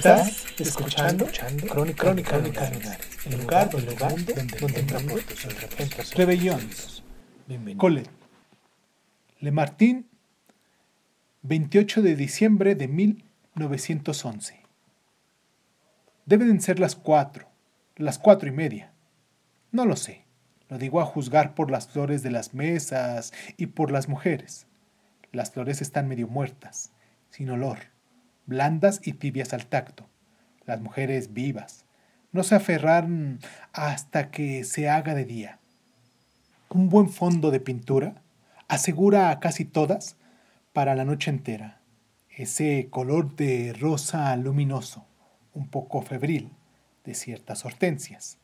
Estás escuchando, Crónica, Crónica, el lugar, el lugar donde, donde tus Rebellions. Colette. Le Martin, 28 de diciembre de 1911. Deben ser las cuatro, las cuatro y media. No lo sé. Lo digo a juzgar por las flores de las mesas y por las mujeres. Las flores están medio muertas, sin olor blandas y tibias al tacto. Las mujeres vivas. No se aferran hasta que se haga de día. Un buen fondo de pintura asegura a casi todas para la noche entera. Ese color de rosa luminoso, un poco febril, de ciertas hortensias.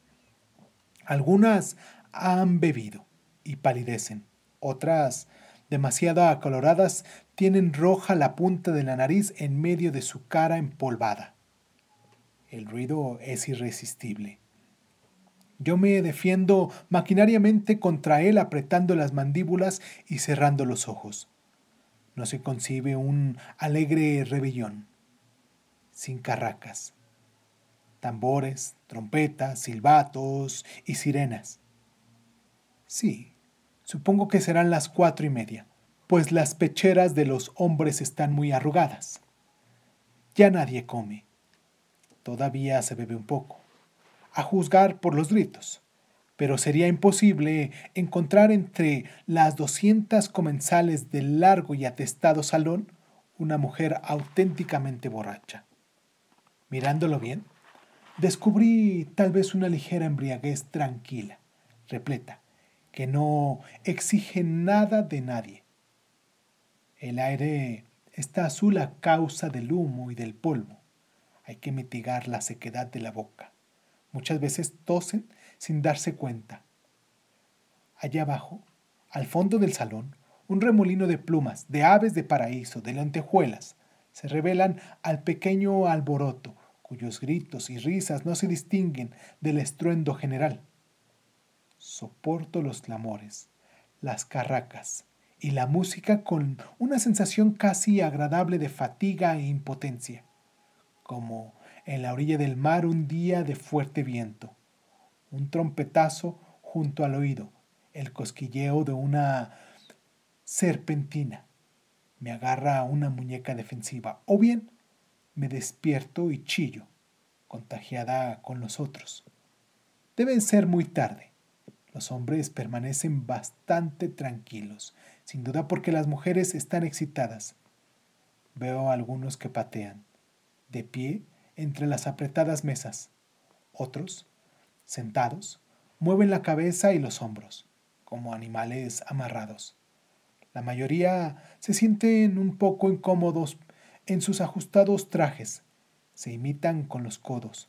Algunas han bebido y palidecen, otras demasiado acoloradas, tienen roja la punta de la nariz en medio de su cara empolvada. El ruido es irresistible. Yo me defiendo maquinariamente contra él apretando las mandíbulas y cerrando los ojos. No se concibe un alegre rebelión, sin carracas, tambores, trompetas, silbatos y sirenas. Sí, Supongo que serán las cuatro y media, pues las pecheras de los hombres están muy arrugadas. Ya nadie come. Todavía se bebe un poco, a juzgar por los gritos, pero sería imposible encontrar entre las doscientas comensales del largo y atestado salón una mujer auténticamente borracha. Mirándolo bien, descubrí tal vez una ligera embriaguez tranquila, repleta, que no exige nada de nadie. El aire está azul a causa del humo y del polvo. Hay que mitigar la sequedad de la boca. Muchas veces tosen sin darse cuenta. Allá abajo, al fondo del salón, un remolino de plumas, de aves de paraíso, de lentejuelas, se revelan al pequeño alboroto, cuyos gritos y risas no se distinguen del estruendo general soporto los clamores, las carracas y la música con una sensación casi agradable de fatiga e impotencia, como en la orilla del mar un día de fuerte viento, un trompetazo junto al oído, el cosquilleo de una serpentina, me agarra una muñeca defensiva, o bien me despierto y chillo, contagiada con los otros. Deben ser muy tarde. Los hombres permanecen bastante tranquilos, sin duda porque las mujeres están excitadas. Veo a algunos que patean, de pie entre las apretadas mesas. Otros, sentados, mueven la cabeza y los hombros, como animales amarrados. La mayoría se sienten un poco incómodos en sus ajustados trajes. Se imitan con los codos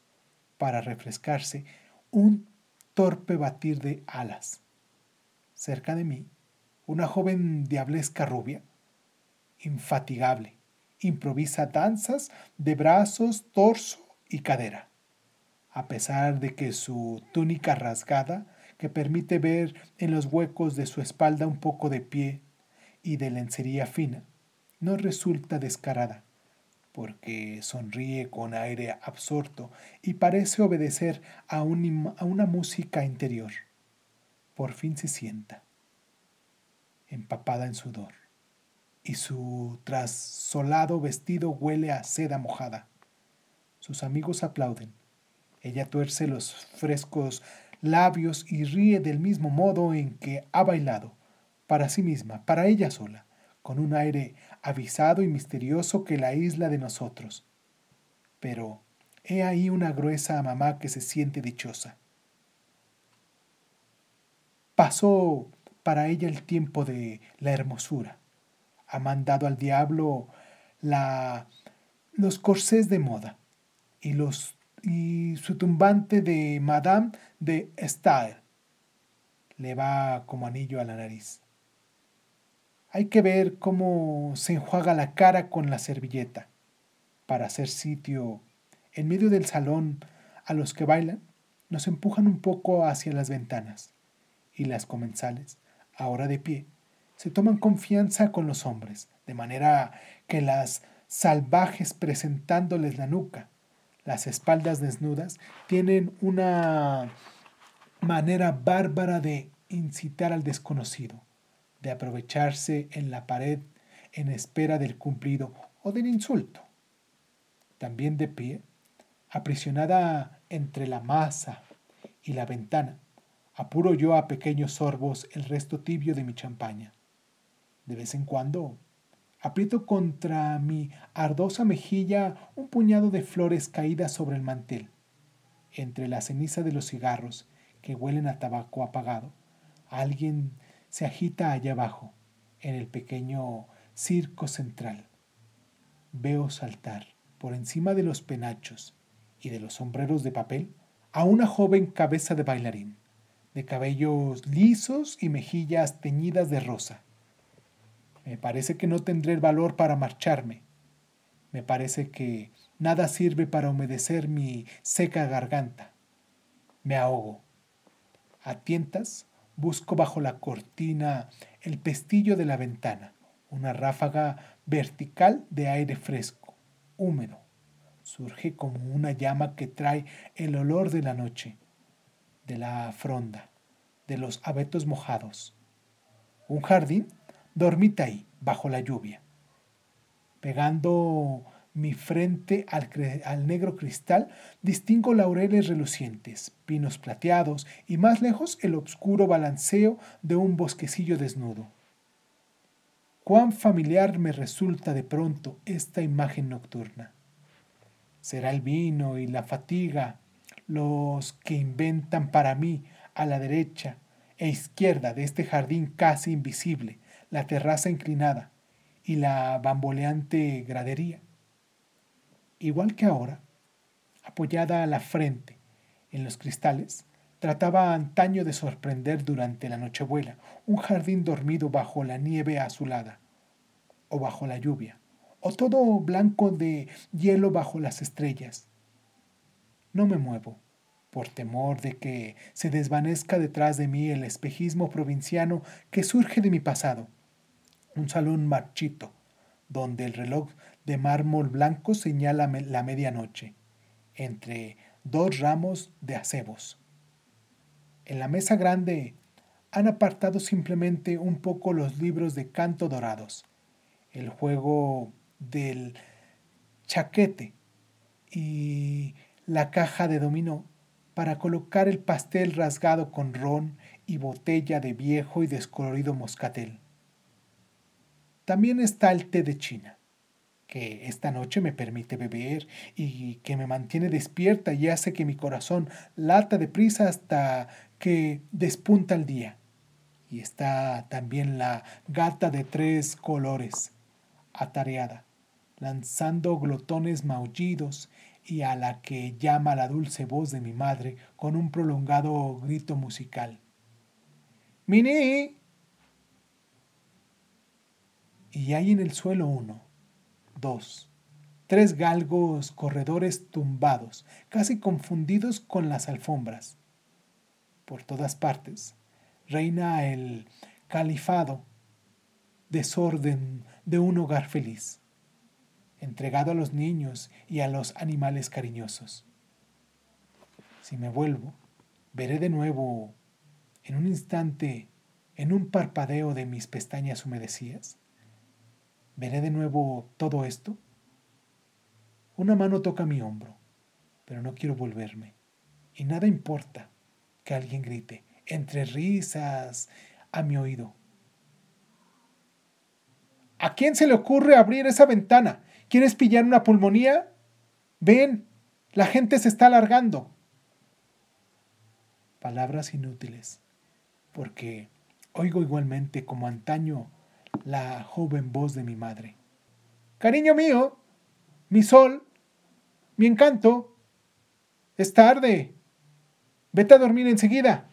para refrescarse un torpe batir de alas. Cerca de mí, una joven diablesca rubia, infatigable, improvisa danzas de brazos, torso y cadera. A pesar de que su túnica rasgada, que permite ver en los huecos de su espalda un poco de pie y de lencería fina, no resulta descarada porque sonríe con aire absorto y parece obedecer a, una música interior. Por fin se sienta, empapada en sudor, y su trasolado vestido huele a seda mojada. Sus amigos aplauden. Ella tuerce los frescos labios y ríe del mismo modo en que ha bailado, para sí misma, para ella sola con un aire avisado y misterioso que la isla de nosotros. Pero he ahí una gruesa mamá que se siente dichosa. Pasó para ella el tiempo de la hermosura, Ha mandado al diablo la, los corsés de moda y, los, y su tumbante de Madame de Stael. Le va como anillo a la nariz. Hay que ver cómo se enjuaga la cara con la servilleta para hacer sitio en medio del salón a los que bailan, nos empujan un poco hacia las ventanas y las comensales, ahora de pie, se toman confianza con los hombres, de manera que las salvajes presentándoles la nuca, las espaldas desnudas, tienen una manera bárbara de incitar al desconocido, de aprovecharse en la pared en espera del cumplido o del insulto. También de pie, aprisionada entre la masa y la ventana, apuro yo a pequeños sorbos el resto tibio de mi champaña. De vez en cuando aprieto contra mi ardosa mejilla un puñado de flores caídas sobre el mantel. Entre la ceniza de los cigarros que huelen a tabaco apagado, alguien se agita allá abajo, en el pequeño circo central. Veo saltar por encima de los penachos y de los sombreros de papel a una joven cabeza de bailarín, de cabellos lisos y mejillas teñidas de rosa. Me parece que no tendré el valor para marcharme. Me parece que nada sirve para humedecer mi seca garganta. Me ahogo. A tientas busco bajo la cortina el pestillo de la ventana, una ráfaga vertical de aire fresco, húmedo, surge como una llama que trae el olor de la noche, de la fronda, de los abetos mojados. Un jardín dormita ahí, bajo la lluvia. Pegando mi frente al, al, negro cristal, distingo laureles relucientes, pinos plateados y más lejos el oscuro balanceo de un bosquecillo desnudo. Cuán familiar me resulta de pronto esta imagen nocturna. Será el vino y la fatiga los que inventan para mí a la derecha e izquierda de este jardín casi invisible, la terraza inclinada y la bamboleante gradería. Igual que ahora, apoyada a la frente en los cristales, trataba antaño de sorprender durante la nochebuela un jardín dormido bajo la nieve azulada o bajo la lluvia o todo blanco de hielo bajo las estrellas. No me muevo, por temor de que se desvanezca detrás de mí el espejismo provinciano que surge de mi pasado. Un salón marchito, donde el reloj de mármol blanco señala la medianoche, entre dos ramos de acebos. En la mesa grande han apartado simplemente un poco los libros de canto dorados, el juego del chaquete y la caja de dominó para colocar el pastel rasgado con ron y botella de viejo y descolorido moscatel. También está el té de China, que esta noche me permite beber y que me mantiene despierta y hace que mi corazón lata deprisa hasta que despunta el día. Y está también la gata de tres colores, atareada, lanzando glotones maullidos y a la que llama la dulce voz de mi madre con un prolongado grito musical. ¡Mini! Y hay en el suelo uno, dos, tres galgos corredores tumbados, casi confundidos con las alfombras. Por todas partes reina el califado, desorden de un hogar feliz entregado a los niños y a los animales cariñosos. Si me vuelvo, veré de nuevo, en un instante, en un parpadeo de mis pestañas humedecidas, veré de nuevo todo esto. Una mano toca mi hombro, pero no quiero volverme. Y nada importa que alguien grite, entre risas, a mi oído. ¿A quién se le ocurre abrir esa ventana? ¿Quieres pillar una pulmonía? Ven, la gente se está alargando. Palabras inútiles, porque oigo igualmente como antaño la joven voz de mi madre. Cariño mío, mi sol, mi encanto, es tarde. Vete a dormir enseguida.